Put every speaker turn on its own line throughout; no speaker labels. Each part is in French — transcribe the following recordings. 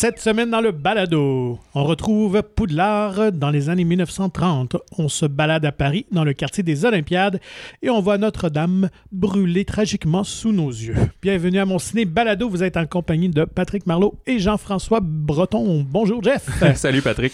Cette semaine dans le balado, on retrouve Poudlard dans les années 1930. On se balade à Paris dans le quartier des Olympiades et on voit Notre-Dame brûler tragiquement sous nos yeux. Bienvenue à mon ciné balado. Vous êtes en compagnie de Patrick Marlot et Jean-François Breton. Bonjour Jeff.
Salut Patrick.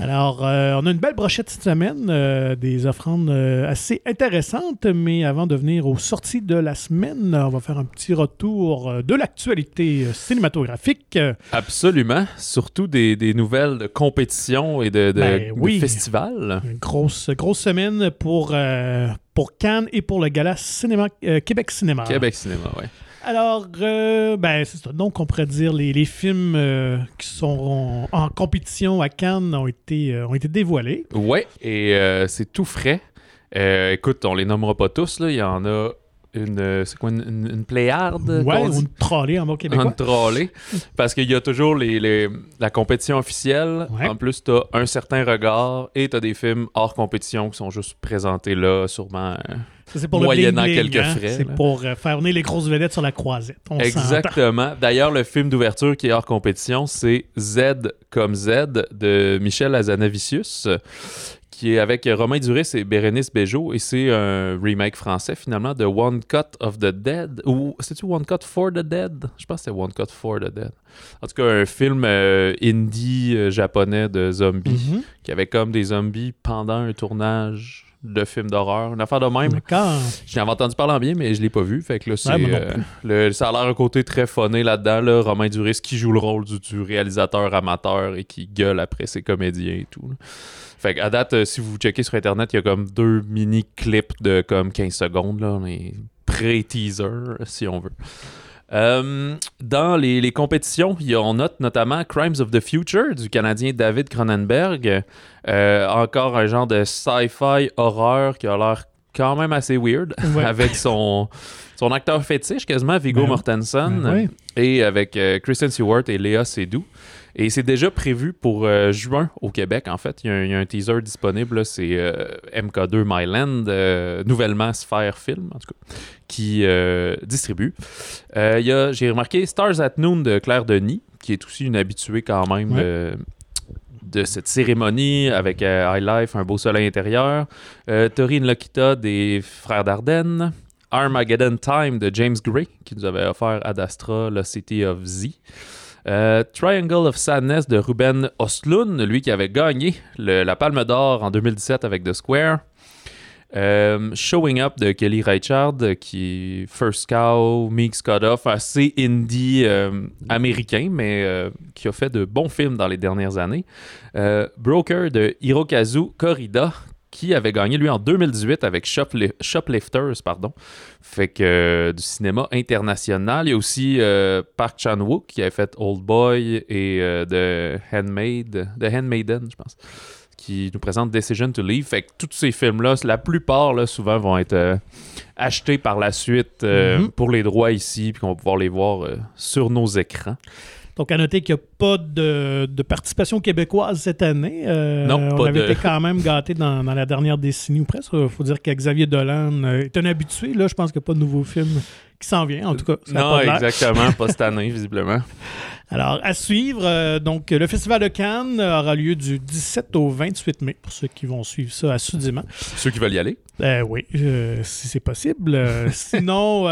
Alors, euh, on a une belle brochette cette semaine, euh, des offrandes euh, assez intéressantes, mais avant de venir aux sorties de la semaine, on va faire un petit retour de l'actualité cinématographique.
Absolument. Surtout des, des nouvelles de compétition et de, de,
Ben
de
oui.
festivals.
Une grosse, grosse semaine pour, euh, pour Cannes et pour le gala cinéma, euh, Québec Cinéma.
Québec Cinéma, ouais.
Alors, euh, ben, c'est ça. Donc, on pourrait dire les, les films euh, qui sont en, en compétition à Cannes ont été, euh, ont été dévoilés.
Ouais, et c'est tout frais. Écoute, on les nommera pas tous, là. Il y en a une, euh, c'est quoi, une, une, une pléiade?
Ouais,
qu'on
ou une trolley en bon québécois.
Un trolley. Parce qu'il y a toujours les, les- la compétition officielle.
Ouais.
En plus, t'as un certain regard et t'as des films hors compétition qui sont juste présentés là, sûrement. euh,
c'est pour
moyennant quelques
hein.
frais,
C'est pour euh, faire venir les grosses vedettes sur la croisette. On.
Exactement. D'ailleurs, le film d'ouverture qui est hors compétition, c'est Z comme Z de Michel Azanavicius, qui est avec Romain Duris et Bérénice Bejo, et c'est un remake français finalement de One Cut of the Dead. Ou c'est-tu One Cut for the Dead? Je pense que c'est One Cut for the Dead. En tout cas, un film euh, indie euh, japonais de zombies,
Mhm.
qui avait comme des zombies pendant un tournage de film d'horreur. Une affaire de même.
D'accord.
J'en avais entendu parler en bien, mais je l'ai pas vu. Fait que là, c'est,
Ouais,
euh, le, ça a l'air un côté très funné là-dedans. Là. Romain Duris qui joue le rôle du, du réalisateur amateur et qui gueule après ses comédiens et tout. là. Fait qu'à date, euh, si vous checkez sur Internet, il y a comme deux mini-clips de comme 15 secondes, là, les pré-teasers, si on veut. Euh, dans les, les compétitions, il y a- on note notamment Crimes of the Future du Canadien David Cronenberg. Euh, encore un genre de sci-fi horreur qui a l'air quand même assez weird
Ouais.
avec son, son acteur fétiche quasiment, Viggo
Ben,
Mortensen,
ben
et avec euh, Kristen Stewart et Léa Seydoux. Et c'est déjà prévu pour euh, juin au Québec, en fait. Il y a un, il y a un teaser disponible, c'est euh, MK2 Myland, euh, nouvellement Sphere Film, en tout cas, qui distribue. Il y a, j'ai remarqué Stars at Noon de Claire Denis, qui est aussi une habituée quand même
Ouais.
de, de cette cérémonie avec High Life, Un beau soleil intérieur. Taurine Lokita des Frères Dardenne. Armageddon Time de James Gray, qui nous avait offert Ad Astra, The City of Z. Euh, Triangle of Sadness de Ruben Ostlund, lui qui avait gagné la Palme d'Or en 2017 avec The Square. Euh, Showing Up de Kelly Reichardt, qui First Cow, Meeks Cut Off, assez indie euh, américain, mais qui a fait de bons films dans les dernières années. Broker de Hirokazu Korida, qui avait gagné lui en 2018 avec Shopli- Shoplifters, pardon. Fait que euh, du cinéma international. Il y a aussi euh, Park Chan-wook qui avait fait Old Boy et euh, The Handmaid, The Handmaiden, je pense, qui nous présente Decision to Leave. Fait que tous ces films-là, la plupart, là, souvent, vont être achetés par la suite
Mhm.
pour les droits ici, puis qu'on va pouvoir les voir sur nos écrans.
Donc, à noter qu'il n'y a pas de, de participation québécoise cette année. Euh,
Non,
on
pas
avait
de-
été quand même dans, dans la dernière décennie ou presque. Il faut dire que Xavier Dolan euh, est un habitué. Là, je pense qu'il n'y a pas de nouveau film qui s'en vient. En tout cas, ça
non,
pas
exactement, pas cette année, visiblement.
Alors, à suivre, euh, donc le Festival de Cannes aura lieu du 17 au 28 mai, pour ceux qui vont suivre ça assidûment.
Ceux qui veulent y aller?
Euh, oui, euh, si c'est possible. Euh, sinon,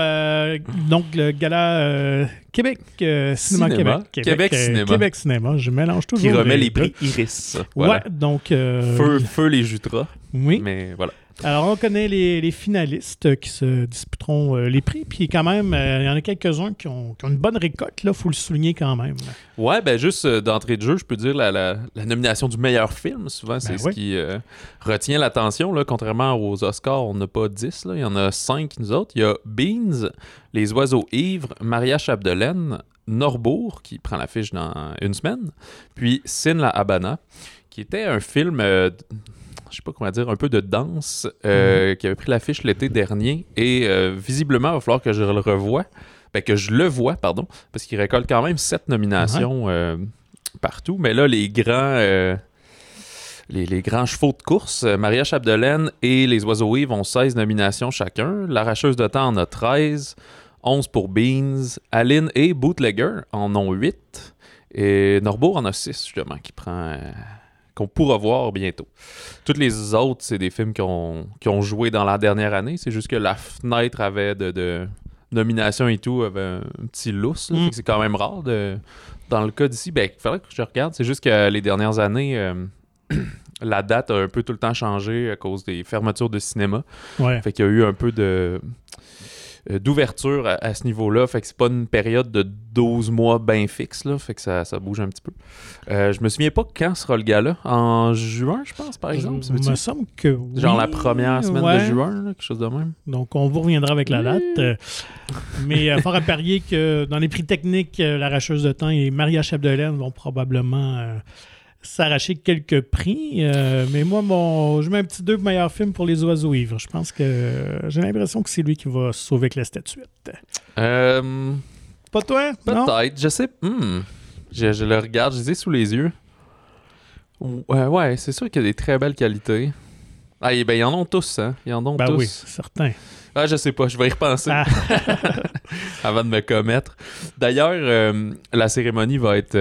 donc le gala Québec Cinéma,
Cinéma.
Québec.
Québec
euh,
Cinéma.
Québec Cinéma, je mélange toujours.
Qui remet les prix Iris. Voilà.
Ouais, donc.
Feu, feu les jutras.
Oui.
Mais voilà.
Alors, on connaît les, les finalistes qui se disputeront euh, les prix. Puis, quand même, euh, il y en a quelques-uns qui ont, qui ont une bonne récolte. Il faut le souligner quand même.
Ouais, ben juste euh, d'entrée de jeu, je peux dire la, la- la nomination du meilleur film, souvent, c'est
Ben
ce
oui.
qui retient l'attention. là. Contrairement aux Oscars, on n'a pas 10, là. il y en a 5 nous autres. Il y a Beans, Les Oiseaux Ivres, Maria Chapdelaine, Norbourg, qui prend l'affiche dans une semaine, puis Sin la Habana, qui était un film, je sais pas comment dire, un peu de danse, euh, qui avait pris l'affiche l'été dernier, et euh, visiblement, il va falloir que je le revoie. Ben, que je le vois, pardon, parce qu'il récolte quand même sept nominations euh, partout. Mais là, les grands, les, les grands chevaux de course, Maria Chapdelaine et Les Oiseaux Yves ont 16 nominations chacun. L'Arracheuse de temps en a 13, 11 pour Beans. Aline et Bootlegger en ont 8. Et Norbourg en a six, justement, qui prend. Qu'on pourra voir bientôt. Toutes les autres, c'est des films qui ont, qui ont joué dans la dernière année. C'est juste que la fenêtre avait de, de nomination et tout, avait un petit lousse.
Mm.
C'est quand même rare. De, dans le cas d'ici, ben, il faudrait que je regarde. C'est juste que les dernières années, euh, la date a un peu tout le temps changé à cause des fermetures de cinéma.
Ouais.
Fait qu'il y a eu un peu de d'ouverture à, à ce niveau-là. Fait que c'est pas une période de 12 mois bien fixe, là. Fait que ça, ça bouge un petit peu. Euh, je me souviens pas quand sera le gala. En juin, je pense, par exemple.
Il
c'est-tu?
me semble que oui.
Genre la première semaine
Ouais.
de juin, là, quelque chose de même.
Donc, on vous reviendra avec la date. Euh, mais euh, fort à parier que dans les prix techniques, euh, l'arracheuse de temps et Maria Chapdelaine vont probablement euh, s'arracher quelques prix. Euh, mais moi, mon, je mets un petit deux meilleur film pour Les Oiseaux Ivres. Je pense que euh, j'ai l'impression que c'est lui qui va sauver avec la statuette.
Euh,
Pas toi?
Peut-être, je sais. hmm. Je, je le regarde, je les ai sous les yeux. Ouais, ouais, c'est sûr qu'il y a des très belles qualités. Ah, et ben, ils en ont tous, hein. Ils en ont
Ben
tous.
oui, certain.
Ah, je sais pas, je vais y repenser
Ah.
avant de me commettre. D'ailleurs, la cérémonie va être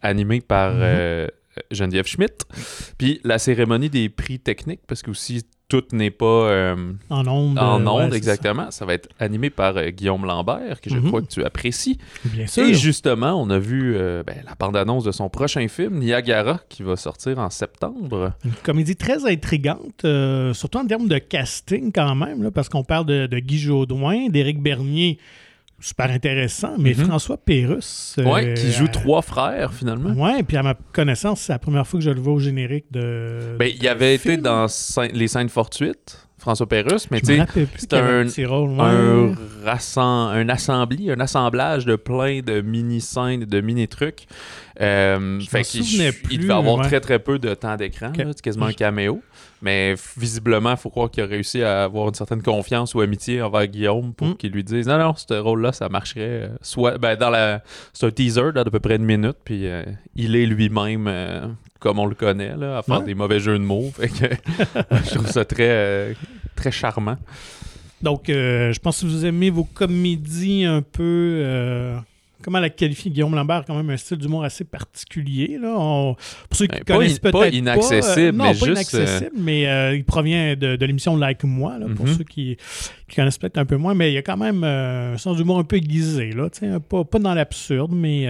animée par
Mhm.
euh, Geneviève Schmidt. Puis la cérémonie des prix techniques, parce que aussi tout n'est pas euh,
En ondes.
en
euh, ouais, c'est
exactement, ça. va être animé par euh, Guillaume Lambert, que je
Mhm.
crois que tu apprécies.
Bien sûr.
Et justement, on a vu euh, ben, la bande-annonce de son prochain film, Niagara, qui va sortir en septembre.
Une comédie très intrigante, euh, surtout en termes de casting quand même, là, parce qu'on parle de, de Guy Jodoin, d'Éric Bernier, super intéressant, mais
Mhm.
François Pérusse. euh,
ouais, qui joue
euh,
trois frères, finalement.
Ouais, puis à ma connaissance, c'est la première fois que je le vois au générique de.
Ben, il avait été dans Les Scènes Fortuites, François Pérusse, mais tu sais, c'est un-
rôle.
un, un assembly, un assemblage de plein de mini-scènes, de mini-trucs. Euh, fait qu'il il devait avoir
ouais.
très très peu de temps d'écran, c'est quasiment un caméo. Mais visiblement, il faut croire qu'il a réussi à avoir une certaine confiance ou amitié envers Guillaume pour
Mm.
qu'il lui dise non, non, ce rôle-là, ça marcherait. euh, soit, ben, dans la, c'est un teaser d'à peu près une minute, puis euh, il est lui-même euh, comme on le connaît, là, à faire
Ouais.
des mauvais jeux de mots. Fait que je trouve ça très, euh, très charmant.
Donc, euh, je pense que si vous aimez vos comédies un peu. euh, comment la qualifier Guillaume Lambert quand même un style d'humour assez particulier. Là. On- pour ceux qui
Ben, pas
connaissent
in- pas
peut-être
inaccessible,
euh, non,
mais
pas
juste,
inaccessible, mais il provient de, de l'émission Like Moi, là, pour
Mhm.
ceux qui, qui connaissent peut-être un peu moins. Mais il y a quand même un sens d'humour un peu aiguisé. Là, pas, pas dans l'absurde, mais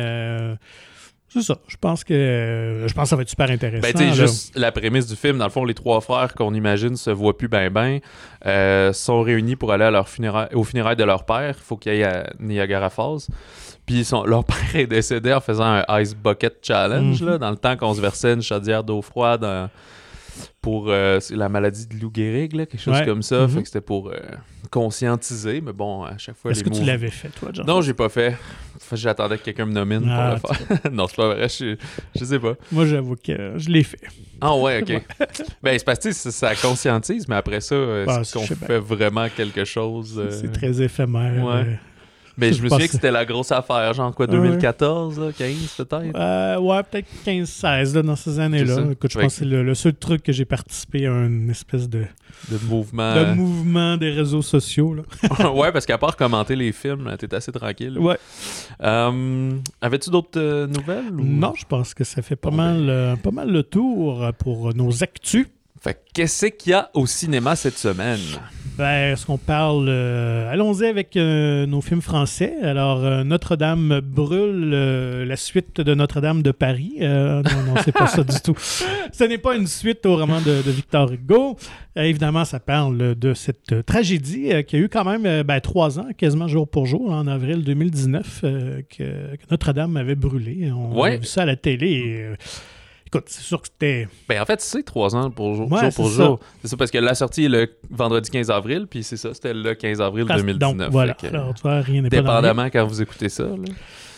c'est ça. Je pense que euh, je pense que ça va être super intéressant.
Ben, tu sais,
là.
juste la prémisse du film, dans le fond, les trois frères qu'on imagine se voient plus ben ben, euh, sont réunis pour aller à leur aux funérailles de leur père. Il faut qu'ils aillent à Niagara Falls. Puis sont- leur père est décédé en faisant un Ice Bucket Challenge,
Mhm.
là, dans le temps qu'on se versait une chaudière d'eau froide en- pour euh, la maladie de Lou Gehrig, là, quelque chose
Ouais.
comme ça.
Mhm.
Fait que c'était pour euh, conscientiser, mais bon, à chaque fois,
Est-ce que tu l'avais fait, toi, John?
Non, j'ai pas fait. J'attendais que quelqu'un me nomine
Ah,
pour le faire. non, c'est pas vrai, je, je sais pas.
Moi, j'avoue que je l'ai fait.
Ah ouais, ok. ben, c'est parce que ça, ça conscientise, mais après ça, euh,
Ah,
est-ce qu'on
bien.
fait vraiment quelque chose? euh,
C'est très éphémère.
ouais. Ben,
je
me souviens que c'était la grosse affaire, genre quoi,
Ah ouais.
2014, là, 15 peut-être?
Euh, ouais, peut-être 15-16 là, dans ces années-là. Écoute, je
Ouais.
pense que c'est le, le seul truc que j'ai participé à une espèce de,
De mouvement.
de mouvement des réseaux sociaux. Là.
ouais, parce qu'à part commenter les films, t'es assez tranquille.
Ouais.
Euh, Avais-tu d'autres euh, nouvelles? ou-
Non, je pense que ça fait pas,
Bon,
mal, euh, pas mal le tour pour nos actus.
Fait que qu'est-ce qu'il y a au cinéma cette semaine?
Ben, Est-ce qu'on parle. euh, Allons-y avec euh, nos films français. Alors, euh, Notre-Dame brûle la suite de Notre-Dame de Paris. Non, non, c'est pas ça du tout. Ce n'est pas une suite au roman de, de Victor Hugo. Évidemment, ça parle de cette tragédie qui a eu quand même ben, trois ans, quasiment jour pour jour, en avril 2019, euh, que, que Notre-Dame avait brûlé. On
Ouais.
a vu ça à la télé. et, écoute, c'est sûr que c'était.
Ben en fait, c'est trois ans pour jour,
Ouais,
jour pour
c'est ça.
jour. C'est ça parce que la sortie est le vendredi 15 avril, puis c'est ça, c'était le 15 avril
Donc,
2019.
voilà.
Fait que,
Alors, tu vois, rien n'est pas
dépendamment quand vous écoutez ça. là.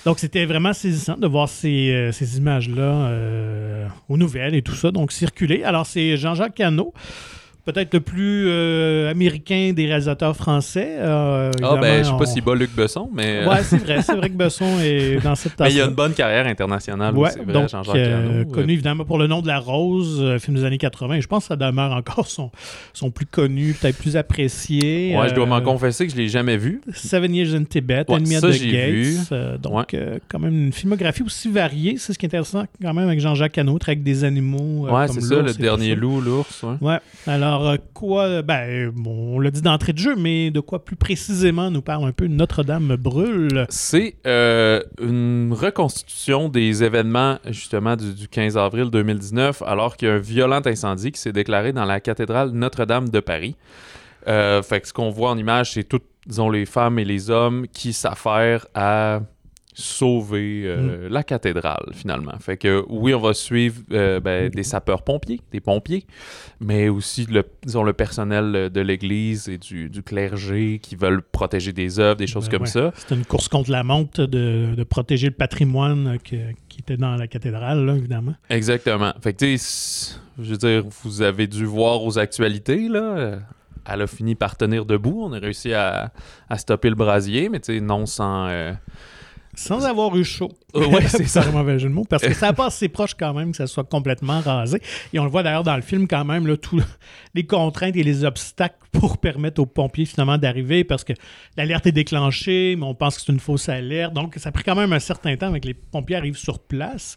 Donc, c'était vraiment saisissant de voir ces, euh, ces images-là euh, aux nouvelles et tout ça, donc circuler. Alors, c'est Jean-Jacques Cano, peut-être le plus euh, américain des réalisateurs français. Euh,
Ah, ben, je sais pas
on-
si bat Luc Besson, mais.
Ouais, c'est vrai. C'est vrai que Besson est dans cette
mais il y a une bonne carrière internationale
Ouais,
vrai,
donc
Jean-Jacques
euh, connu évidemment pour Le Nom de la Rose, euh, film des années 80. Et je pense que ça demeure encore son, son plus connu, peut-être plus apprécié.
Ouais, je dois m'en
Euh,
confesser que je l'ai jamais vu.
Seven Years in Tibet,
Ouais,
Enemy
ça,
the Gates. Euh, donc,
Ouais.
euh, quand même une filmographie aussi variée. C'est ce qui est intéressant quand même avec Jean-Jacques Hano, avec des animaux. euh,
ouais,
comme
c'est ça, le dernier loup, l'ours. ouais.
Ouais. Alors, euh, quoi, ben, bon, on l'a dit d'entrée de jeu, mais de quoi plus précisément nous parle un peu Notre-Dame brûle?
C'est euh, une reconstitution des événements justement du, du 15 avril 2019, alors qu'il y a un violent incendie qui s'est déclaré dans la cathédrale Notre-Dame de Paris. Euh, fait que ce qu'on voit en image, c'est toutes, disons, les femmes et les hommes qui s'affairent à sauver euh, la cathédrale finalement. Fait que oui, on va suivre euh, ben, des sapeurs-pompiers, des pompiers, mais aussi le, disons, le personnel de l'église et du, du clergé qui veulent protéger des œuvres, des choses
Ben
comme
ouais.
ça.
C'est une course contre la montre de, de protéger le patrimoine que- qui était dans la cathédrale, là, évidemment.
Exactement. Fait que, tu sais, je veux dire, vous avez dû voir aux actualités, là. Elle a fini par tenir debout. On a réussi à, à stopper le brasier, mais non sans. euh,
Sans avoir eu chaud.
Euh, ouais, c'est ça.
un mauvais jeu de mots. Parce que ça passe assez proche quand même que ça soit complètement rasé. Et on le voit d'ailleurs dans le film quand même, là, les contraintes et les obstacles pour permettre aux pompiers finalement d'arriver parce que l'alerte est déclenchée, mais on pense que c'est une fausse alerte. Donc ça a pris quand même un certain temps avec que les pompiers arrivent sur place.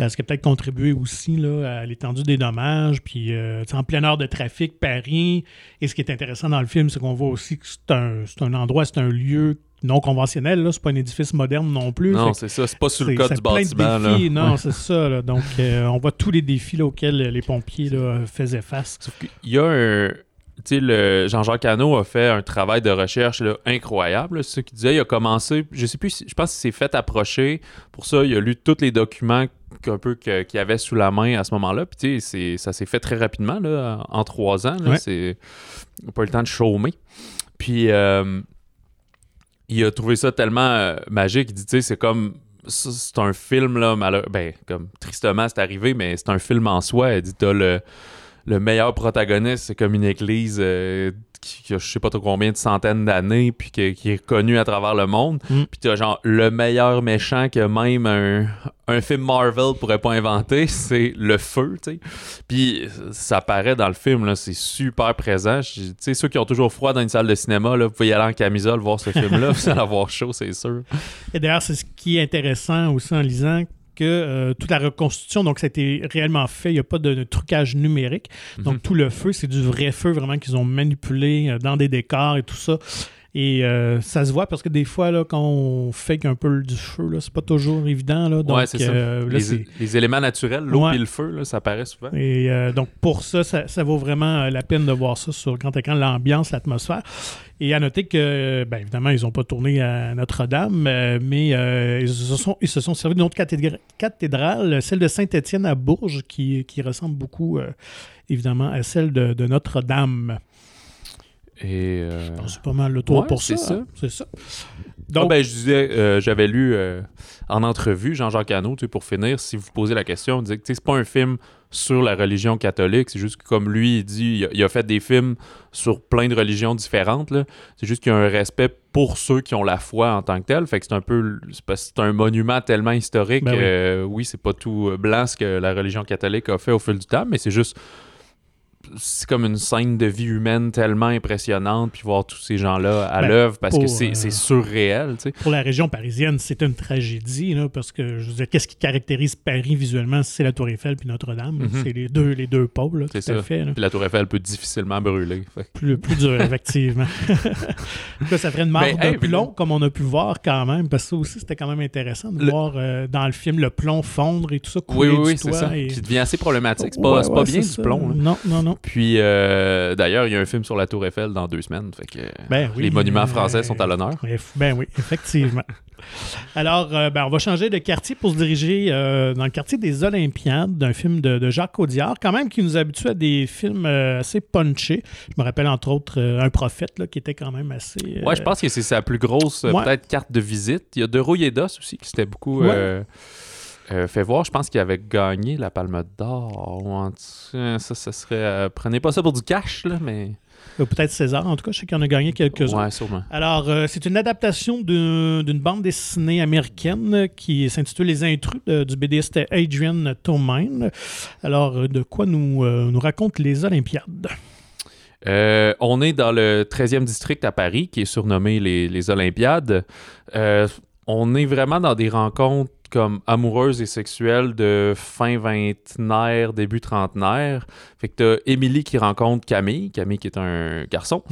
Euh, ce qui a peut-être contribué aussi là, à l'étendue des dommages. Puis euh, en pleine heure de trafic, Paris. Et ce qui est intéressant dans le film, c'est qu'on voit aussi que c'est un, c'est un endroit, c'est un lieu non conventionnel. Là. C'est pas un édifice moderne non plus.
Non, c'est ça. C'est pas sur le code du
de
bâtiment, là.
défis. Non, c'est ça. là. Donc, euh, on voit tous les défis là, auxquels les pompiers là, faisaient face.
Sauf qu'il y a un. Tu sais, le Jean-Jacques Hano a fait un travail de recherche là, incroyable. C'est ce qu'il disait. Il a commencé, je sais plus, si- je pense qu'il s'est fait approcher. Pour ça, il a lu tous les documents peu qu'il avait sous la main à ce moment-là. Puis, tu sais, ça s'est fait très rapidement, là, en trois ans. Là,
Ouais.
c'est on n'a pas eu le temps de chômer. Puis, euh, il a trouvé ça tellement euh, magique. Il dit, tu sais, c'est comme. C'est un film, là, malheur- ben, comme tristement, c'est arrivé, mais c'est un film en soi. Il dit, t'as le le meilleur protagoniste, c'est comme une église euh, qui, qui a je sais pas trop combien de centaines d'années, puis que- qui est connue à travers le monde.
Mm.
Puis t'as genre le meilleur méchant que même un, un film Marvel pourrait pas inventer, c'est le feu, tu sais. Puis ça paraît dans le film, là, c'est super présent. Tu sais, ceux qui ont toujours froid dans une salle de cinéma, là, vous pouvez y aller en camisole voir ce film-là, vous allez avoir chaud, c'est sûr.
Et d'ailleurs, c'est ce qui est intéressant aussi en lisant que euh, toute la reconstitution, donc ça a été réellement fait, il n'y a pas de, de trucage numérique. Donc
Mhm.
tout le feu, c'est du vrai feu vraiment qu'ils ont manipulé euh, dans des décors et tout ça. Et euh, ça se voit parce que des fois, là, quand on fait un peu du feu, là, c'est pas toujours évident. Là, donc,
ouais, c'est ça.
euh, là,
les,
c'est-
les éléments naturels, l'eau
Ouais.
et le feu, là, ça paraît souvent.
Et euh, donc, pour ça, ça, ça vaut vraiment la peine de voir ça sur grand écran, l'ambiance, l'atmosphère. Et à noter que, bien évidemment, ils n'ont pas tourné à Notre-Dame, mais euh, ils, se sont, ils se sont servis d'une autre cathédra- cathédrale, celle de Saint-Étienne à Bourges, qui, qui ressemble beaucoup, euh, évidemment, à celle de, de Notre-Dame.
Et, euh,
Je pense que C'est pas mal le tour
Ouais,
pour
c'est
ça.
ça.
hein. C'est ça.
Donc, ben, je disais, euh, j'avais lu euh, en entrevue Jean-Jacques Hano, tu sais, pour finir, si vous posez la question, il disait que c'est pas un film sur la religion catholique, c'est juste que comme lui, il dit, il a, il a fait des films sur plein de religions différentes, là. c'est juste qu'il y a un respect pour ceux qui ont la foi en tant que tel, fait que c'est un peu, c'est un monument tellement historique,
Ben oui.
euh, oui, c'est pas tout euh, blanc ce que la religion catholique a fait au fil du temps, mais c'est juste c'est comme une scène de vie humaine tellement impressionnante, puis voir tous ces gens-là à
Ben,
l'œuvre, parce que c'est
euh,
c'est surréel, tu sais.
pour la région parisienne, c'est une tragédie, là, parce que, je veux dire, qu'est-ce qui caractérise Paris visuellement? C'est la Tour Eiffel puis Notre-Dame.
Mhm.
C'est les deux, les deux pôles,
C'est ça.
fait.
Puis la Tour Eiffel peut difficilement brûler. Fait
Plus, plus dur, effectivement. Là, ça ferait une marque
Ben,
de
hey, puis
plomb, comme on a pu voir quand même, parce que ça aussi, c'était quand même intéressant de
Le-
voir euh, dans le film le plomb fondre et tout ça,
Oui,
couler
oui,
du
oui, c'est
toit
ça.
et-
Qui devient assez problématique. C'est pas,
Ouais,
c'est pas bien du plomb. là.
Non, non, non.
Puis euh, d'ailleurs, il y a un film sur la Tour Eiffel dans deux semaines. Fait que
Ben oui,
les monuments
euh,
français sont à l'honneur.
Ben oui, effectivement. Alors, euh, ben, on va changer de quartier pour se diriger euh, dans le quartier des Olympiades, d'un film de, de Jacques Audiard, quand même qui nous habitue à des films euh, assez punchés. Je me rappelle entre autres euh, Un prophète, là, qui était quand même assez... euh,
Ouais, je pense que c'est sa plus grosse, euh,
ouais.
peut-être, carte de visite. Il y a De Rouillé d'os aussi, qui c'était beaucoup.
Ouais.
Euh, fait voir, je pense qu'il avait gagné la Palme d'Or. Ça, ça serait. euh, prenez pas ça pour du cash, là, mais.
Euh, Peut-être César, en tout cas, je sais qu'il en a gagné quelques-uns.
Ouais, sûrement.
Alors, euh, c'est une adaptation d'un- d'une bande dessinée américaine qui s'intitule Les Intrus de- du BDiste Adrian Tomine. Alors, de quoi nous, nous racontent les Olympiades?
Euh, on est dans le 13e district à Paris, qui est surnommé les, les Olympiades. Euh, on est vraiment dans des rencontres comme amoureuses et sexuelles de fin vingtenaire, début trentenaire. Fait que t'as Émilie qui rencontre Camille, Camille qui est un garçon,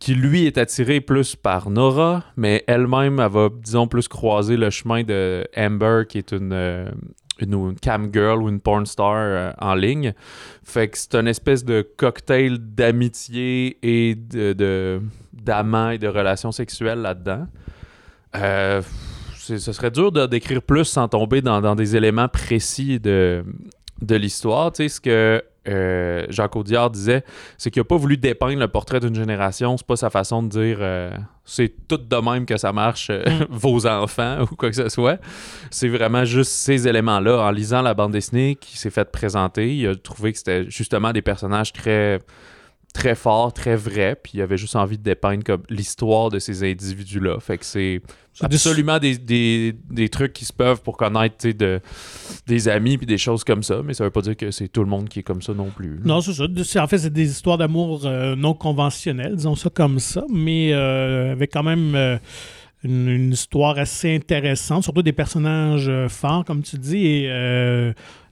qui lui est attiré plus par Nora, mais elle-même, elle va, disons, plus croiser le chemin de Amber, qui est une, euh, une, une cam girl ou une porn star euh, en ligne. Fait que c'est une espèce de cocktail d'amitié et de, de- d'amants et de relations sexuelles là-dedans. Euh, ce serait dur de décrire plus sans tomber dans, dans des éléments précis de, de l'histoire. Tu sais, ce que euh, Jacques Audiard disait, c'est qu'il n'a pas voulu dépeindre le portrait d'une génération. C'est pas sa façon de dire euh, c'est tout de même que ça marche, euh, vos enfants ou quoi que ce soit. C'est vraiment juste ces éléments-là. En lisant la bande dessinée qui s'est faite présenter, il a trouvé que c'était justement des personnages très très forts, très vrais, puis il avait juste envie de dépeindre comme l'histoire de ces individus-là. Fait que c'est absolument des, des- des trucs qui se peuvent pour connaître de, des amis puis des choses comme ça, mais ça veut pas dire que c'est tout le monde qui est comme ça non plus. là.
Non, c'est ça. En fait, c'est des histoires d'amour euh, non conventionnelles, disons ça comme ça, mais euh, avec quand même euh, une, une histoire assez intéressante, surtout des personnages forts, comme tu dis, et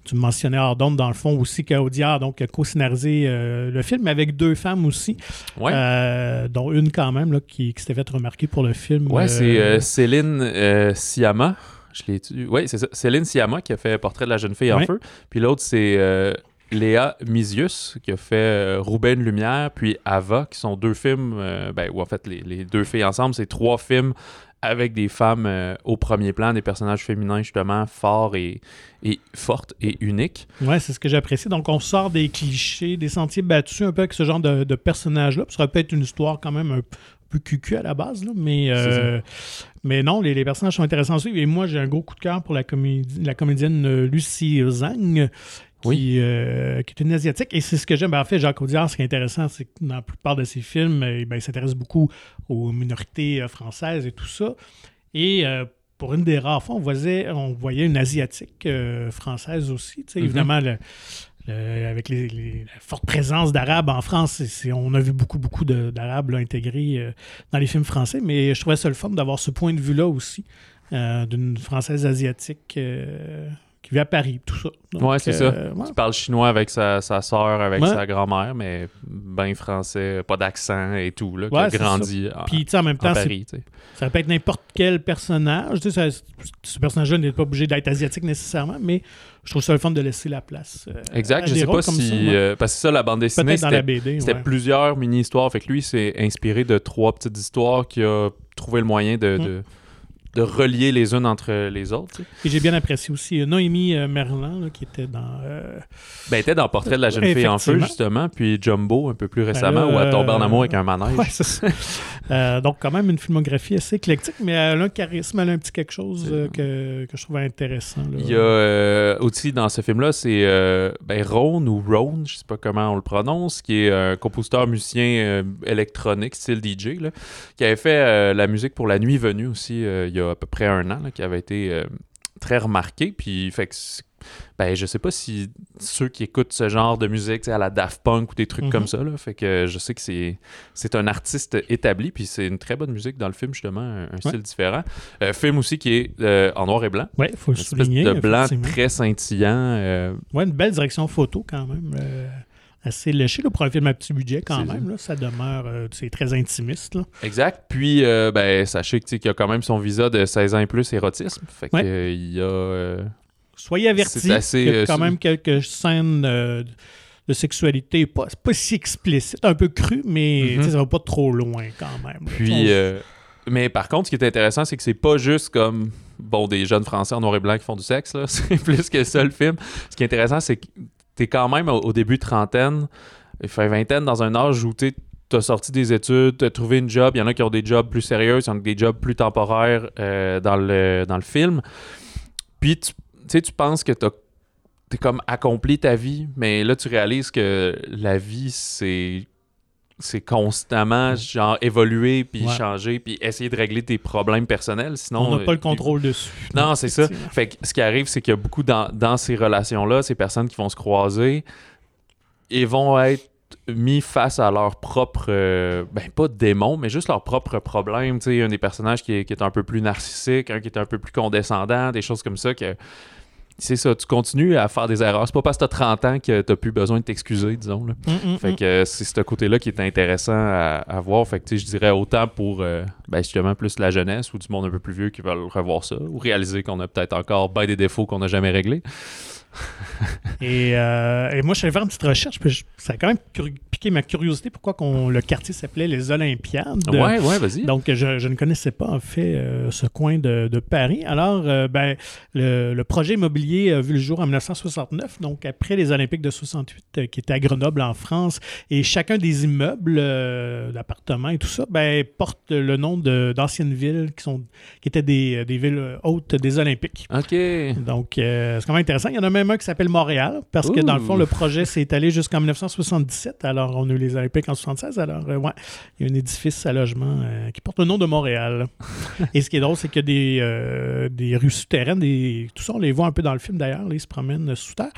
tu mentionnais Ardon, dans le fond, aussi, qu'Audiard donc, a co-scénarisé euh, le film, avec deux femmes aussi,
Ouais.
euh, dont une quand même, là, qui, qui s'était fait remarquer pour le film. Euh,
c'est euh, Céline Sciamma. Je l'ai tu- Oui, c'est ça. Céline Sciamma qui a fait Portrait de la jeune fille en feu. Puis l'autre, c'est Léa Misius qui a fait Roubaix une lumière, puis Ava, qui sont deux films, ben, ou en fait, les, les deux filles ensemble, c'est trois films avec des femmes euh, au premier plan, des personnages féminins justement forts et, et fortes et uniques.
Ouais, c'est ce que j'apprécie. Donc, on sort des clichés, des sentiers battus un peu avec ce genre de, de personnage-là. Ça aurait pu être une histoire quand même un peu cucu à la base, là, mais, euh, mais non, les, les personnages sont intéressants aussi. Et moi, j'ai un gros coup de cœur pour la, comédie, la comédienne euh, Lucie Zhang. Qui,
Oui.
euh, qui est une asiatique. Et c'est ce que j'aime. Ben, en fait, Jacques Audiard, ce qui est intéressant, c'est que dans la plupart de ses films, euh, ben, il s'intéresse beaucoup aux minorités euh, françaises et tout ça. Et euh, pour une des rares fois, on voyait, on voyait une asiatique française aussi. Sais,
Mhm.
Évidemment, le- le- avec les- les- la forte présence d'Arabes en France, c'est- on a vu beaucoup, beaucoup d'Arabes intégrés euh, dans les films français, mais je trouvais ça le fun d'avoir ce point de vue-là aussi, euh, d'une Française asiatique euh, qui vit à Paris, tout ça. Donc,
Ouais, c'est
euh,
ça.
ouais.
Qui parle chinois avec sa, sa soeur, avec
Ouais.
sa grand-mère, mais ben français, pas d'accent et tout, là, qui a grandi en,
Puis, en même
en
temps, c'est
Paris.
Ça peut être n'importe quel personnage. Ça- ce personnage-là n'est pas obligé d'être asiatique nécessairement, mais je trouve ça le fun de laisser la place. euh,
Exact, je sais pas si.
ça,
euh, parce que ça, la bande dessinée, c'était
ouais.
plusieurs mini-histoires. Fait que lui, c'est inspiré de trois petites histoires qui a trouvé le moyen de,
Mm.
de, de relier les unes entre les autres. tu sais.
Et j'ai bien apprécié aussi euh, Noémie euh, Merlan, là, qui était dans. euh,
Ben, elle était dans Portrait de la jeune fille en feu, justement, puis Jumbo un peu plus récemment,
là,
où elle tombe en
euh,
amour avec un manège.
ouais, ça. Euh, donc, quand même, une filmographie assez éclectique, mais elle a un charisme, elle a un petit quelque chose euh, que, que je trouve intéressant. là.
Il y a aussi dans ce film-là, c'est ben, Ron ou Ron, je sais pas comment on le prononce, qui est un compositeur musicien électronique, style DJ, là, qui avait fait la musique pour La Nuit Venue aussi il y a à peu près un an, là, qui avait été euh, très remarqué. Puis, fait que, ben, je sais pas si ceux qui écoutent ce genre de musique, à la Daft Punk ou des trucs
Mhm.
comme ça, là, fait que je sais que c'est, c'est un artiste établi, puis c'est une très bonne musique dans le film, justement, un, un style différent. Euh, film aussi qui est euh, en noir et blanc.
Il faut le souligner.
de blanc très scintillant. euh,
Ouais, une belle direction photo quand même. Assez léché là, pour un film à petit budget quand même. Là, ça demeure euh, c'est très intimiste. Là.
exact. Puis, euh, ben, sachez qu'il y a quand même son visa de 16 ans et plus érotisme. Fait que,
Ouais.
il y a. euh,
Soyez avertis
assez,
qu'il y a
euh,
quand même quelques scènes de sexualité pas, pas si explicites, un peu crues, mais tu sais, ça va pas trop loin quand même.
puis.
On-
mais par contre, ce qui est intéressant, c'est que c'est pas juste comme. Bon, des jeunes Français en noir et blanc qui font du sexe, là. C'est plus que ça le film. Ce qui est intéressant, c'est que t'es quand même au, début trentaine, fin vingtaine, dans un âge où tu as sorti des études, tu as trouvé une job. Il y en a qui ont des jobs plus sérieux, il y en a des jobs plus temporaires euh, dans, le, dans le film. Puis tu- sais, tu penses que t'as t'es comme accompli ta vie, mais là, tu réalises que la vie, c'est c'est constamment genre évoluer puis
Ouais.
changer puis essayer de régler tes problèmes personnels sinon
On n'a pas
euh,
le contrôle dessus.
non, c'est ça. Fait que ce qui arrive, c'est qu'il y a beaucoup dans, dans ces relations-là, ces personnes qui vont se croiser et vont être mis face à leur propre, euh, ben pas démons, mais juste leurs propres problèmes. Tu sais, un des personnages qui est, qui est un peu plus narcissique, un qui est un peu plus condescendant, des choses comme ça que. C'est ça, tu continues à faire des erreurs. C'est pas parce que t'as 30 ans que t'as plus besoin de t'excuser, disons. Là.
Mm, mm,
Fait
mm.
que euh, c'est ce côté-là qui est intéressant à, à voir. Fait que je dirais autant pour euh, ben, justement plus la jeunesse ou du monde un peu plus vieux qui veulent revoir ça ou réaliser qu'on a peut-être encore ben des défauts qu'on n'a jamais réglés.
Et, euh, et moi, je suis allé faire une petite recherche, puis je- ça a quand même piqué ma curiosité pourquoi qu'on- le quartier s'appelait les Olympiades.
Ouais, ouais, vas-y.
Donc, je, je ne connaissais pas, en fait, euh, ce coin de, de Paris. Alors, euh, ben, le, le projet immobilier a vu le jour en 1969, donc après les Olympiques de 68, euh, qui étaient à Grenoble, en France. Et chacun des immeubles d'appartements et tout ça, ben, porte le nom d'anciennes villes qui, sont, qui étaient des, des villes hautes des Olympiques.
OK.
Donc, euh, c'est quand même intéressant. Il y en a même un qui s'appelle Montréal, parce que dans le fond, le projet s'est étalé jusqu'en 1977. Alors, on a eu les Olympiques en 76. Alors, euh, ouais, il y a un édifice à logement euh, qui porte le nom de Montréal. Et ce qui est drôle, c'est qu'il y a des, euh, des rues souterraines, des, tout ça, on les voit un peu dans le film d'ailleurs, ils se promènent sous terre.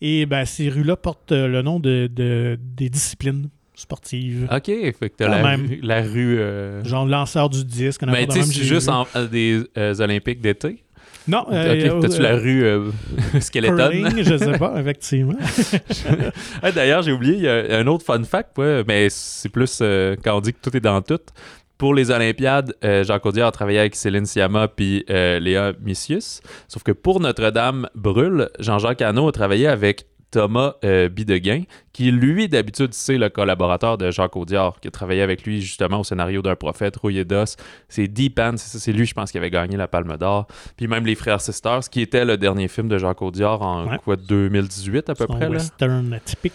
Et ben, ces rues-là portent le nom de, de- des disciplines sportives.
OK. Fait que t'as la, la rue. euh,
Genre lanceur du disque.
Mais
de
tu sais, juste en, des euh, Olympiques d'été.
Non, euh,
OK. T'as-tu
euh,
la rue euh, Skeleton?
je sais pas, effectivement.
Ah, D'ailleurs, j'ai oublié, il y a un autre fun fact, ouais, mais c'est plus euh, quand on dit que tout est dans tout. Pour les Olympiades, euh, Jacques Audiard a travaillé avec Céline Sciamma puis euh, Léa Missius. Sauf que pour Notre-Dame brûle, Jean-Jacques Hano a travaillé avec Thomas euh, Bidegain, qui lui, d'habitude, c'est le collaborateur de Jacques Audiard, qui a travaillé avec lui justement au scénario d'un prophète, Rouillé d'os. C'est Deep End, c'est lui, je pense, qui avait gagné la Palme d'Or. Puis même Les Frères Sisters, qui était le dernier film de Jacques Audiard en
Ouais.
quoi, 2018 à peu
Son
près. Là?
western atypique.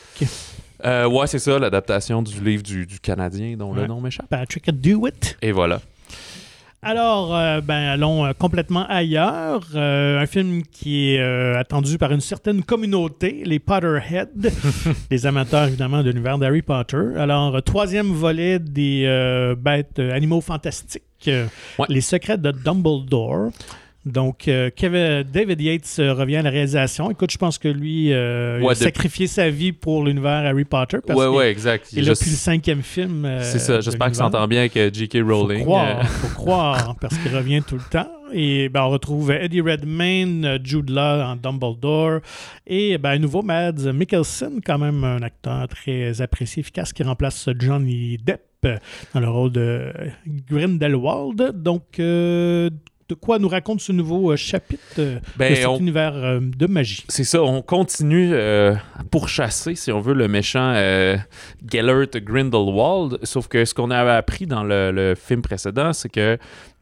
Euh, ouais, c'est ça, l'adaptation du livre du, du Canadien dont le nom m'échappe.
Patrick Dewitt.
Et voilà.
Alors, euh, ben, allons euh, complètement ailleurs. Euh, un film qui est attendu par une certaine communauté, les Potterheads, les amateurs évidemment de l'univers d'Harry Potter. Alors, troisième volet des bêtes animaux fantastiques,
Ouais.
les secrets de Dumbledore. Donc, euh, Kevin- David Yates euh, revient à la réalisation. Écoute, je pense que lui, euh, il a
de-
sacrifié sa vie pour l'univers Harry Potter. Parce
Ouais, ouais, exact.
il
Juste-
depuis le cinquième film. euh,
C'est ça, j'espère qu'il s'entend bien avec J.K.
Faut
Rowling.
croire,
Euh,
faut croire, parce qu'il revient tout le temps. Et ben, on retrouve Eddie Redmayne, Jude Law en Dumbledore, et ben, un nouveau Mads Mikkelsen, quand même un acteur très apprécié, efficace, qui remplace Johnny Depp dans le rôle de Grindelwald. Donc, de quoi nous raconte ce nouveau euh, chapitre euh, de
ben,
cet
on-
univers euh, de magie?
c'est ça, on continue à pourchasser, si on veut, le méchant Gellert Grindelwald. Sauf que ce qu'on avait appris dans le, le film précédent, c'est que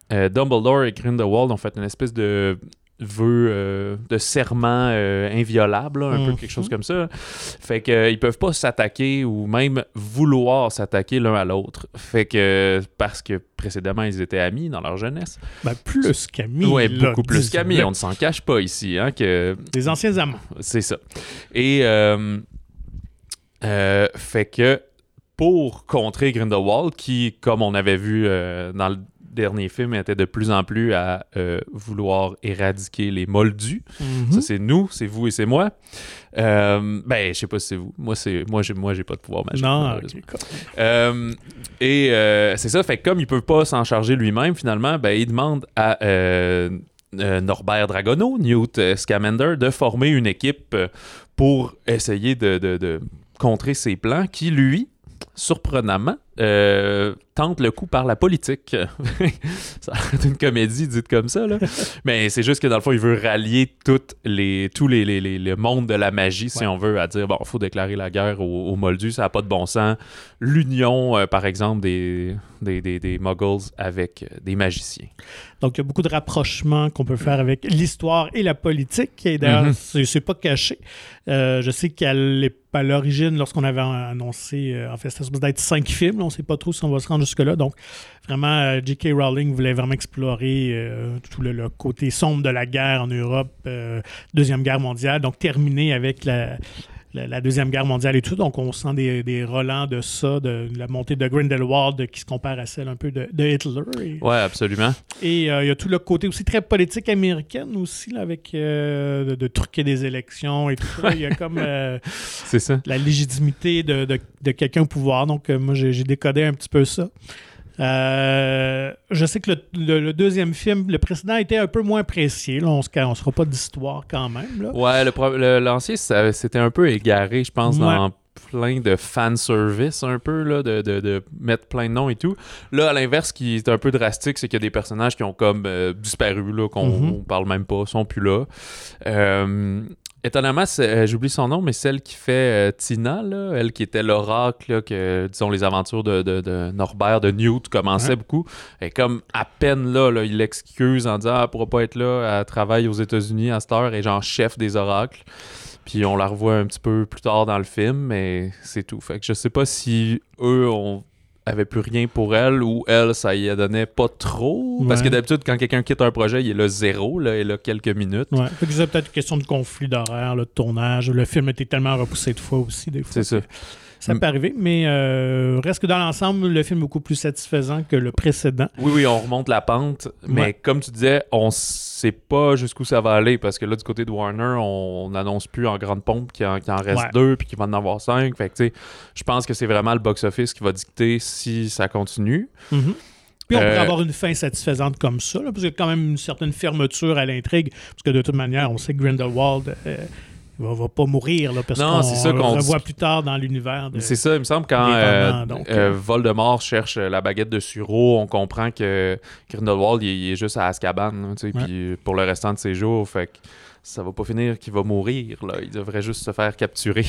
Dumbledore et Grindelwald ont fait une espèce de vœu euh, de serment euh, inviolable, là, un peu
Mhm.
quelque chose comme ça. Fait que euh, ils peuvent pas s'attaquer ou même vouloir s'attaquer l'un à l'autre. Fait que parce que précédemment ils étaient amis dans leur jeunesse.
Ben, plus qu'amis.
ouais, beaucoup plus qu'amis. On ne s'en cache pas ici, hein, que
Des anciens amants.
c'est ça. Et fait que pour contrer Grindelwald, qui, comme on avait vu euh, dans le dernier film, était de plus en plus à euh, vouloir éradiquer les moldus.
Mhm.
Ça, c'est nous, c'est vous et c'est moi. Euh, ben, je sais pas si c'est vous. Moi, c'est moi, j'ai moi, j'ai pas de pouvoir magique.
non,
malheureusement.
ok, cool.
Euh, et c'est ça, fait que comme il peut pas s'en charger lui-même, finalement, ben, il demande à Norbert Dragono, Newt Scamander, de former une équipe pour essayer de, de- de contrer ses plans qui, lui, surprenamment, euh, tente le coup par la politique. ça l'air d'une comédie dite comme ça, là. Mais c'est juste que dans le fond, il veut rallier toutes les, tous les, les, les- le monde de la magie, si
Ouais.
on veut, à dire, bon, il faut déclarer la guerre aux, aux Moldus, ça n'a pas de bon sens. L'union, euh, par exemple, des, des, des, des Muggles avec euh, des magiciens.
Donc, il y a beaucoup de rapprochements qu'on peut faire avec l'histoire et la politique. Et d'ailleurs,
Mhm.
c'est- c'est pas caché. Euh, je sais qu'à l'origine, lorsqu'on avait annoncé, en fait, d'être cinq films. on ne sait pas trop si on va se rendre jusque-là. Donc, vraiment, euh, J.K. Rowling voulait vraiment explorer euh, tout le, le côté sombre de la guerre en Europe, euh, Deuxième Guerre mondiale. Donc, terminer avec la, la, la Deuxième Guerre mondiale et tout. Donc, on sent des, des relents de ça, de, la montée de Grindelwald qui se compare à celle un peu de, de Hitler. Et,
Ouais, absolument.
et, euh, il y a tout le côté aussi très politique américaine aussi, là, avec euh, de, de truquer des élections et tout ça. Il y a comme euh,
C'est ça.
la légitimité de, de- de quelqu'un au pouvoir. Donc, moi, j'ai décodé un petit peu ça. Euh, je sais que le, le- le deuxième film, le précédent était un peu moins apprécié. Là, on ne on se fera pas d'histoire quand même. Là.
Ouais, l'ancien, c'était un peu égaré, je pense,
Ouais.
dans plein de fanservice, un peu, là, de, de- de mettre plein de noms et tout. Là, à l'inverse, ce qui est un peu drastique, c'est qu'il y a des personnages qui ont comme euh, disparu, là, qu'on on parle même pas, sont plus là. Euh, Étonnamment, euh, j'oublie son nom, mais celle qui fait euh, Tina, là, elle qui était l'oracle, que, disons, les aventures de, de- de Norbert, de Newt commençaient beaucoup. Et comme à peine là, là, il l'excuse en disant ah, elle pourra pas être là, elle travaille aux États-Unis à cette heure et genre chef des oracles. Puis on la revoit un petit peu plus tard dans le film, mais c'est tout. Fait que je sais pas si eux on avait plus rien pour elle ou elle ça y a donné pas trop? Parce que d'habitude quand quelqu'un quitte un projet il est là zéro là et là quelques minutes
Ouais. Fait que c'est peut-être une question de conflit d'horaire, là, de tournage. Le film était tellement repoussé de fois aussi, des fois.
c'est ça
Ça peut arriver, mais euh, reste que dans l'ensemble, le film est beaucoup plus satisfaisant que le précédent.
Oui, oui, on remonte la pente, mais
Ouais.
comme tu disais, on sait pas jusqu'où ça va aller parce que là, du côté de Warner, on n'annonce plus en grande pompe qu'il en, en reste
Ouais.
deux puis qu'il va en avoir cinq. Fait que, tu sais, je pense que c'est vraiment le box-office qui va dicter si ça continue.
Mhm. Puis on
Euh,
pourrait avoir une fin satisfaisante comme ça, là, parce qu'il y a quand même une certaine fermeture à l'intrigue, parce que de toute manière, on sait que Grindelwald euh, va, va pas mourir, là, parce qu'on le revoit
dit.
plus tard dans l'univers. de-
C'est ça, il me semble, quand euh,
donc,
euh,
euh.
Voldemort cherche la baguette de Suro, on comprend que Grindelwald, il, est- il est juste à Azkaban,
Ouais.
puis pour le restant de ses jours, fait que ça va pas finir qu'il va mourir, là. Il devrait juste se faire capturer.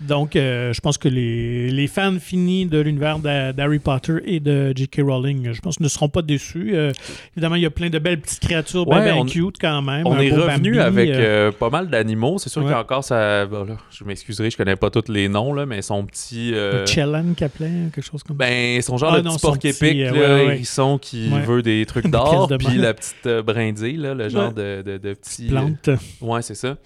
Donc, euh, je pense que les, les fans finis de l'univers d'Ha- d'Harry Potter et de J.K. Rowling, je pense, ne seront pas déçus. Euh, évidemment, il y a plein de belles petites créatures bien,
Ouais,
bien
on-
cute quand même.
On est revenu
Bambi,
avec
euh,
pas mal d'animaux. C'est sûr
Ouais.
qu'il y a encore ça. bon, là, je m'excuserai, je connais pas tous les noms, là, mais son petit.
le Chellan appelait, quelque chose comme ça.
ben, son genre
Ah
de
non,
petit porc épic,
ouais,
hérisson qui veut des trucs d'or, puis la petite brindille, là, le genre de, de, de petit.
Plante.
Ouais, c'est ça.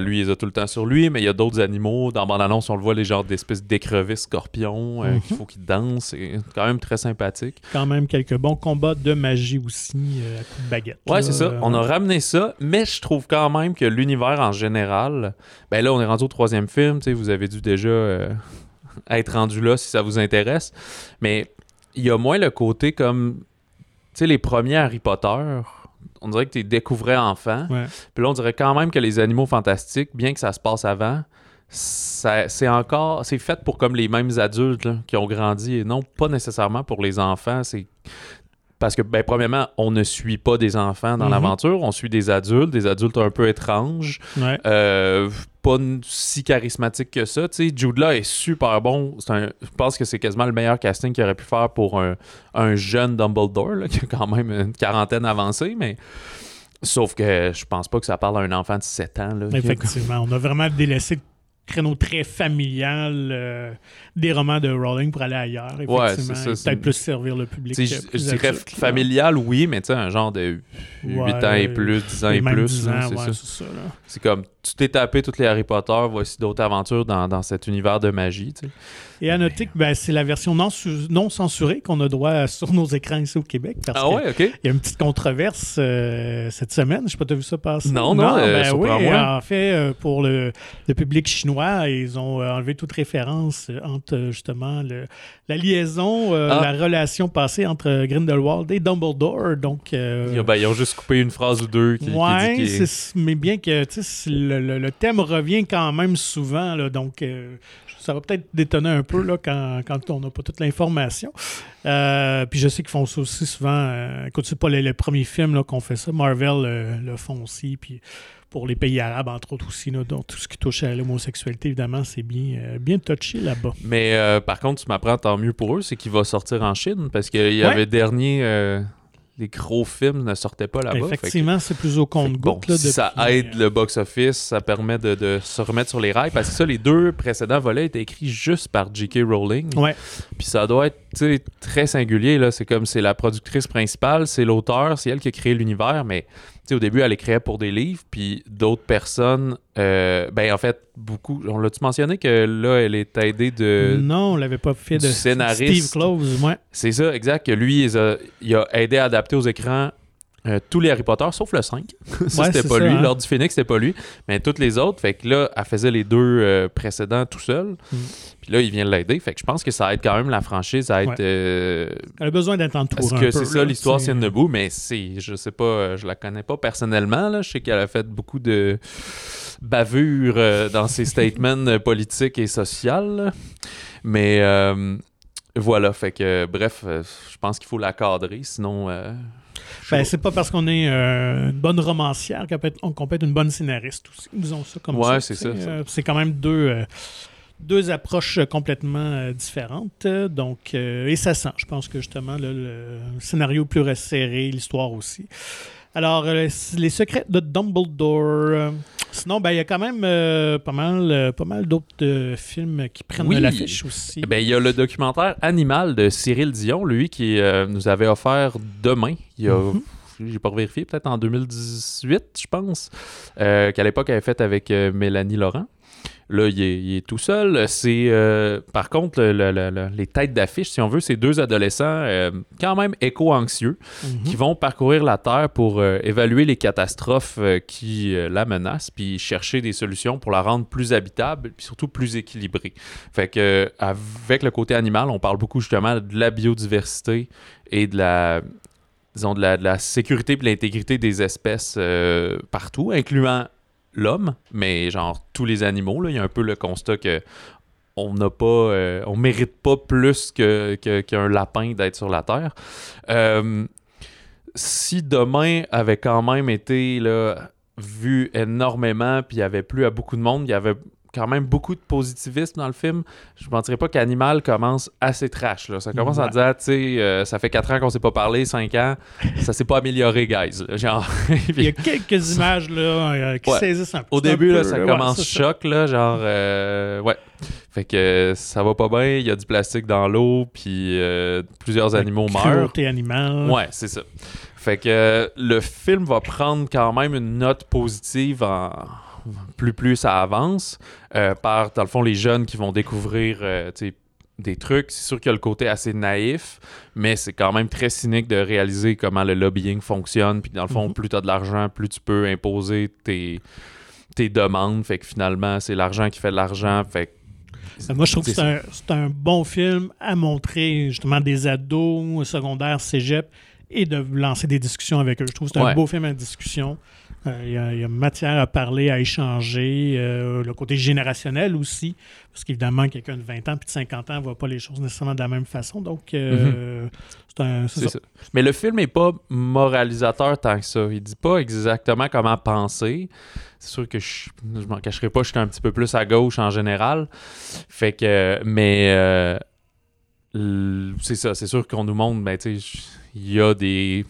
Lui, il les a tout le temps sur lui, mais il y a d'autres animaux. Dans on le voit, les genres d'espèces d'écrevisses scorpions euh,
Mhm.
qu'il faut qu'ils dansent. C'est quand même très sympathique.
Quand même quelques bons combats de magie aussi euh, à coups de baguette.
Ouais, c'est ça. On a ramené ça, mais je trouve quand même que l'univers en général, ben là, on est rendu au troisième film, vous avez dû déjà euh, être rendu là si ça vous intéresse, mais il y a moins le côté comme, tu sais, les premiers Harry Potter, on dirait que tu les découvrais enfant,
Ouais.
puis là, on dirait quand même que les animaux fantastiques, bien que ça se passe avant, c'est encore c'est fait pour comme les mêmes adultes là, qui ont grandi et non pas nécessairement pour les enfants c'est parce que ben premièrement on ne suit pas des enfants dans
Mhm.
l'aventure on suit des adultes des adultes un peu étranges
Ouais.
euh, pas si charismatiques que ça tu sais Jude Law est super bon un- je pense que c'est quasiment le meilleur casting qu'il aurait pu faire pour un, un jeune Dumbledore là, qui a quand même une quarantaine avancée mais sauf que je pense pas que ça parle à un enfant de 7 ans là, a-
Effectivement. On a vraiment délaissé créneau très familial euh, des romans de Rowling pour aller ailleurs.
Ouais,
Effectivement.
c'est-
Peut-être plus servir le public.
Je, je dirais
adulte, là.
familial, oui, mais tu sais, un genre de 8
Ouais,
ans et plus, 10 ans
Et
plus.
10
là,
ans,
c'est
ouais,
ça. comme, tu t'es tapé toutes les Harry Potter, voici d'autres aventures dans, dans cet univers de magie, tu sais.
Et à noter que ben, c'est la version non, non censurée qu'on a droit sur nos écrans ici au Québec. Parce
Ah ouais, ok.
Il y a une petite controverse euh, cette semaine. Je sais pas, t'as vu ça passer?
Non, non, euh,
ben oui, en fait, euh, pour le, le public chinois, ils ont enlevé toute référence entre justement le- la liaison, euh,
Ah.
la relation passée entre Grindelwald et Dumbledore. Donc,
ben, ils ont juste coupé une phrase ou deux qui, qui
ouais,
dit
mais bien que le, le- thème revient quand même souvent, là, donc ça va peut-être détonner un peu là, quand, quand on n'a pas toute l'information. Euh, puis je sais qu'ils font ça aussi souvent. Euh, écoute, c'est pas le, le premier film là, qu'on fait ça. Marvel euh, le font aussi. Puis pour les pays arabes, entre autres aussi, là, donc tout ce qui touche à l'homosexualité, évidemment, c'est bien, euh, bien touché là-bas.
Mais euh, par contre, tu m'apprends tant mieux pour eux, c'est qu'il va sortir en Chine, parce qu'il y
Ouais.
avait dernier... euh, les gros films ne sortaient pas là-bas.
Effectivement, c'est plus au
que bon,
là,
si ça aide le box-office, ça permet de, de se remettre sur les rails. Parce que ça, les deux précédents volets étaient écrits juste par J.K. Rowling.
Ouais.
Puis ça doit être très singulier. là. C'est comme c'est la productrice principale, c'est l'auteur, c'est elle qui a créé l'univers. Mais sais, au début, elle écrivait pour des livres. Puis d'autres personnes, euh, ben en fait, beaucoup. On l'a-tu mentionné que là, elle est aidée de.
non, on l'avait pas fait de
scénariste.
Steve Close. Ouais.
C'est ça, exact. Que lui, il a, il a aidé à adapter aux écrans euh, tous les Harry Potter, sauf le 5. ça,
Ouais,
c'était pas
ça,
lui.
hein.
L'Ordre du Phénix, c'était pas lui. Mais toutes les autres, fait que là, elle faisait les deux euh, précédents tout seul.
Mm.
Puis là, il vient l'aider. Fait que je pense que ça aide quand même la franchise à être.
Ouais.
euh,
Elle a besoin d'être entourée
parce que c'est ça, l'histoire tienne debout, mais c'est, je sais pas, euh, je la connais pas personnellement. Là. Je sais qu'elle a fait beaucoup de bavures euh, dans ses statements politiques et sociales. là. Mais euh, voilà, fait que bref, je pense qu'il faut la cadrer, sinon.
Ben, c'est pas parce qu'on est euh, une bonne romancière qu'on peut, être, qu'on peut être une bonne scénariste aussi. Disons ça comme
Ouais,
ça.
c'est ça, ça.
Euh, c'est quand même deux, euh, deux approches complètement euh, différentes. euh, Donc, euh, et ça sent. Je pense que justement, là, le scénario plus resserré, l'histoire aussi. Alors, euh, les secrets de Dumbledore. euh, sinon, ben, il y a quand même euh, pas mal, euh, pas mal d'autres euh, films qui prennent
Oui.
l'affiche aussi.
Ben, il y a le documentaire Animal de Cyril Dion, lui, qui euh, nous avait offert demain. Il y a.
Mhm.
J'ai pas vérifié, peut-être en 2018, je pense, euh, qu'à l'époque, elle avait fait avec euh, Mélanie Laurent. Là, il est, il est tout seul. C'est, euh, par contre, le- le- le- le- les têtes d'affiche, si on veut, c'est deux adolescents euh, quand même éco-anxieux
Mhm.
qui vont parcourir la Terre pour euh, évaluer les catastrophes qui la menacent, puis chercher des solutions pour la rendre plus habitable, puis surtout plus équilibrée. Fait que avec le côté animal, on parle beaucoup justement de la biodiversité et de la disons de la, de la sécurité et de l'intégrité des espèces partout, incluant l'homme, mais genre tous les animaux. là. Il y a un peu le constat que on n'a pas, euh, on mérite pas plus que, que- qu'un lapin d'être sur la Terre. Euh, si demain avait quand même été là, vu énormément, puis il y avait plu à beaucoup de monde, il y avait quand même beaucoup de positivisme dans le film. Je ne mentirais pas qu'Animal commence assez trash. Là. Ça commence en
Ouais.
disant, tu sais, euh, ça fait 4 ans qu'on s'est pas parlé, 5 ans, ça s'est pas amélioré, guys. là. Genre,
Il y a quelques images là, euh, qui
Ouais.
saisissent un peu.
au début,
peu,
là, ça commence choc, là, genre, euh, ouais. Fait que ça va pas bien, il y a du plastique dans l'eau, puis plusieurs animaux meurent.
Animale.
Ouais, c'est ça. Fait que le film va prendre quand même une note positive en plus plus ça avance euh, par dans le fond les jeunes qui vont découvrir euh, des trucs. C'est sûr qu'il y a le côté assez naïf, mais c'est quand même très cynique de réaliser comment le lobbying fonctionne. Puis dans le fond,
Mhm.
plus tu as de l'argent, plus tu peux imposer tes, tes demandes. Fait que finalement, c'est l'argent qui fait de l'argent. Fait que
Euh, Moi, je trouve que
C'est
c'est un, c'est un bon film à montrer justement des ados secondaires, cégep, et de lancer des discussions avec eux. Je trouve que c'est
Ouais.
un beau film à discussion. Euh, Il y, a- il y a matière à parler, à échanger. euh, le côté générationnel aussi, parce qu'évidemment, quelqu'un de 20 ans puis de 50 ans ne voit pas les choses nécessairement de la même façon. Donc, euh, c'est un... c'est ça.
ça. Mais le film est pas moralisateur tant que ça. Il dit pas exactement comment penser. C'est sûr que je, je m'en cacherai pas, je suis un petit peu plus à gauche en général. Fait que, mais c'est ça. C'est sûr qu'on nous montre, ben, tu sais, il y a des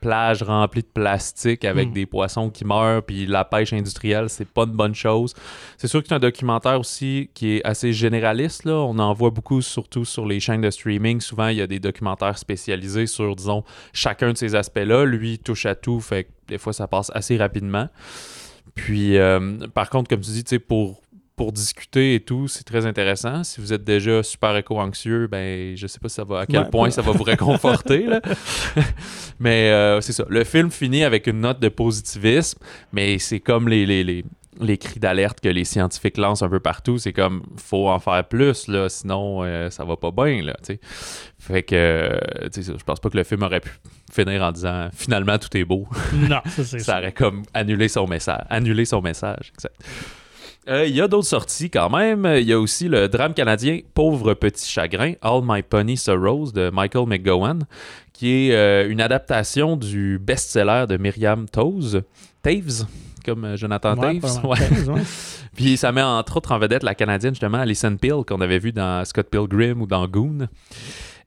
plages remplies de plastique avec
Mm.
des poissons qui meurent, puis la pêche industrielle, c'est pas une bonne chose. C'est sûr que c'est un documentaire aussi qui est assez généraliste. Là. On en voit beaucoup, surtout sur les chaînes de streaming. Souvent, il y a des documentaires spécialisés sur, disons, chacun de ces aspects-là. Lui, il touche à tout, fait que des fois, ça passe assez rapidement. Puis, euh, par contre, comme tu dis, tu sais, pour, pour discuter et tout, c'est très intéressant. Si vous êtes déjà super éco-anxieux, ben, je sais pas si ça va, à quel
Ouais,
point ça va vous réconforter. là. mais euh, c'est ça. Le film finit avec une note de positivisme, mais c'est comme les, les, les, les cris d'alerte que les scientifiques lancent un peu partout. C'est comme, faut en faire plus, là, sinon euh, ça va pas bien. Là, tu sais. fait que, euh, je pense pas que le film aurait pu finir en disant finalement tout est beau.
Non, ça, c'est
ça
ça.
aurait comme annulé son message. Annulé son message, exact. Euh, Il y a d'autres sorties quand même. Il y a aussi le drame canadien Pauvre petit chagrin, All My Pony Sorrows de Michael McGowan, qui est euh, une adaptation du best-seller de Myriam Toews, Taves, comme euh, Jonathan
Ouais,
Taves. Ouais.
Ouais.
Puis ça met entre autres en vedette la Canadienne, justement, Alison Peel, qu'on avait vu dans Scott Pilgrim ou dans Goon.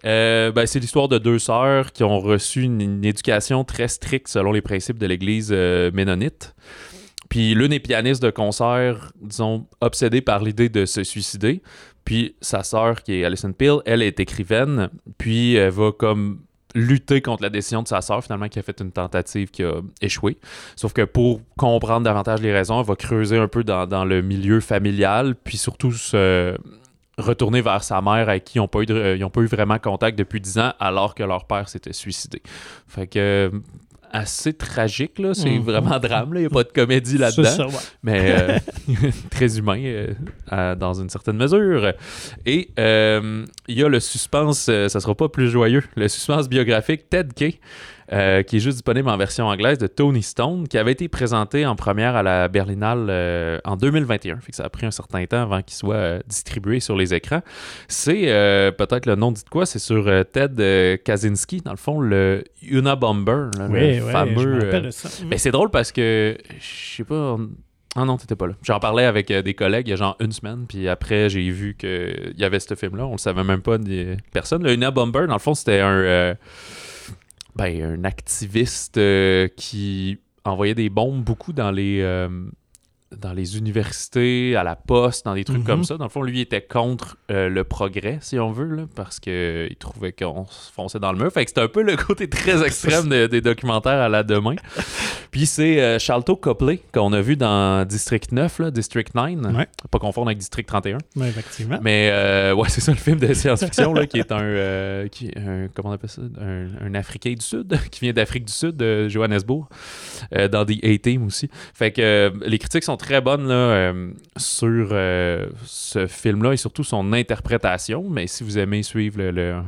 Euh, ben, c'est l'histoire de deux sœurs qui ont reçu une, une éducation très stricte selon les principes de l'Église ménonite. Puis l'une est pianiste de concert, disons, obsédée par l'idée de se suicider. Puis sa sœur, qui est Alison Peel, elle est écrivaine. Puis elle va comme lutter contre la décision de sa sœur, finalement, qui a fait une tentative qui a échoué. Sauf que pour comprendre davantage les raisons, elle va creuser un peu dans, dans le milieu familial, puis surtout se retourner vers sa mère avec qui ils n'ont pas, eu ont pas eu vraiment contact depuis 10 ans, alors que leur père s'était suicidé. Fait que assez tragique, là. C'est
Mhm.
vraiment drame, là. Il n'y a pas de comédie là-dedans
ouais.
mais euh, très humain euh, dans une certaine mesure. Et euh, il y a le suspense, euh, ça sera pas plus joyeux, le suspense biographique Ted Kay, euh, qui est juste disponible en version anglaise de Tony Stone, qui avait été présenté en première à la Berlinale euh, en 2021. Fait que ça a pris un certain temps avant qu'il soit euh, distribué sur les écrans. C'est peut-être le nom dit de quoi, c'est sur Ted Kaczynski, dans le fond, le Unabomber, là,
Oui,
le
oui,
fameux. mais c'est drôle parce que, je sais pas. on- Ah non, t'étais pas là. J'en parlais avec euh, des collègues il y a genre une semaine, puis après, j'ai vu qu'il y avait ce film-là. On le savait même pas, ni personne. Le Una Bomber, dans le fond, c'était un. euh, ben, un activiste euh, qui envoyait des bombes beaucoup dans les. Euh, dans les universités, à la poste, dans des trucs
Mhm.
comme ça. Dans le fond, lui il était contre euh, le progrès, si on veut, là, parce qu'il trouvait qu'on se fonçait dans le mur. Fait que c'était un peu le côté très extrême de- des documentaires à la demain. Puis c'est euh, Copley qu'on a vu dans District 9, là, District 9.
Ouais.
Pas confondre avec District 31.
Ouais, effectivement.
Mais euh, ouais, c'est ça le film de science-fiction qui est un, euh, qui, un- comment on appelle ça, un, un Africain du Sud qui vient d'Afrique du Sud, de Johannesburg, euh, dans The A-Team aussi. Fait que euh, les critiques sont très bonnes là, euh, sur euh, ce film-là et surtout son interprétation. Mais si vous aimez suivre le, le-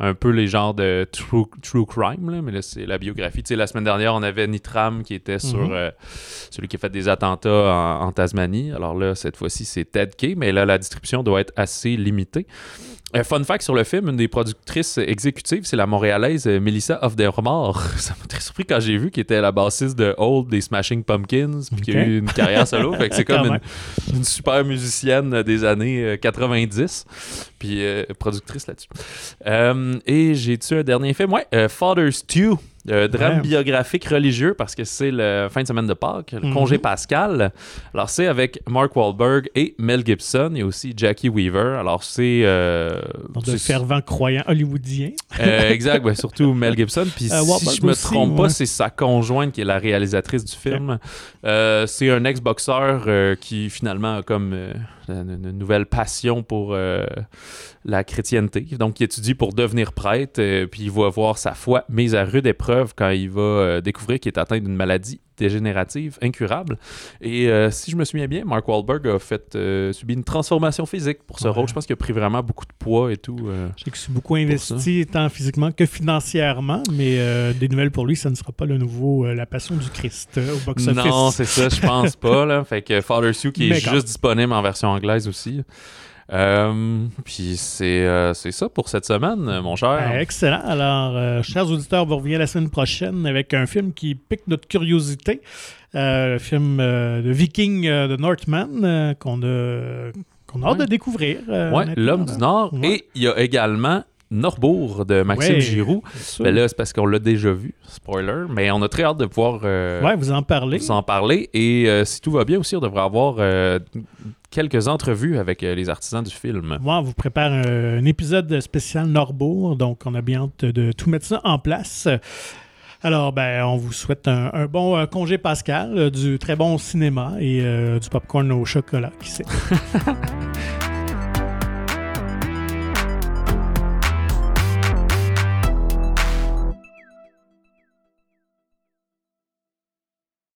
un peu les genres de true, true crime, là, mais là c'est la biographie. Tu sais, la semaine dernière, on avait Nitram qui était sur
Mhm.
euh, celui qui a fait des attentats en, en Tasmanie. Alors là, cette fois-ci, c'est Ted Kay, mais là, la distribution doit être assez limitée. Euh, fun fact sur le film, une des productrices exécutives, c'est la montréalaise euh, Melissa of the Remords. Ça m'a très surpris quand j'ai vu qu'elle était la bassiste de Old des Smashing Pumpkins, puis qui a eu une carrière solo. fait que c'est comme une, une super musicienne des années euh, 90, puis euh, productrice là-dessus. Euh, et j'ai tué un dernier film, ouais, euh, Father's Stew. Euh, drame
Ouais.
biographique religieux parce que c'est le fin de semaine de Pâques, le
Mhm.
congé pascal. Alors c'est avec Mark Wahlberg et Mel Gibson et aussi Jackie Weaver. Alors c'est euh,
de fervents croyants hollywoodiens.
euh, exact, ouais, surtout Mel Gibson. Puis
Euh,
si
Wahlberg
je me
aussi,
trompe pas, c'est sa conjointe qui est la réalisatrice du film. C'est un ex-boxeur qui finalement a comme une, nouvelle passion pour euh, la chrétienté. Donc, il étudie pour devenir prêtre, euh, puis il va voir sa foi mise à rude épreuve quand il va euh, découvrir qu'il est atteint d'une maladie dégénérative incurable. Et euh, si je me souviens bien, Mark Wahlberg a fait euh, subi une transformation physique pour ce
Ouais.
rôle. Je pense qu'il a pris vraiment beaucoup de poids et tout. euh.
Je sais que c'est beaucoup investi tant physiquement que financièrement, mais euh, des nouvelles pour lui, ça ne sera pas le nouveau La Passion du Christ au box-office.
Non, c'est ça, je pense pas. Là. Fait que Father Sue qui est
quand-
juste disponible en version anglaise aussi. Euh, Puis c'est euh, c'est ça pour cette semaine, mon cher.
Ah, excellent. Alors, euh, chers auditeurs, vous revenez la semaine prochaine avec un film qui pique notre curiosité. Le film de Viking de Northman qu'on a, qu'on a hâte de découvrir. honnêtement,
L'homme du Nord.
Ouais.
Et il y a également Norbourg de Maxime
Ouais,
Giroux. Mais là, c'est parce qu'on l'a déjà vu, spoiler. Mais on a très hâte de pouvoir euh,
ouais, vous en parlez.
vous en parler. Et euh, si tout va bien aussi, on devrait avoir euh, quelques entrevues avec les artisans du film.
On vous prépare un, un épisode spécial Norbourg, donc on a bien hâte de tout mettre ça en place. Alors, ben, on vous souhaite un, un bon euh, congé pascal, euh, du très bon cinéma et euh, du popcorn au chocolat, qui sait.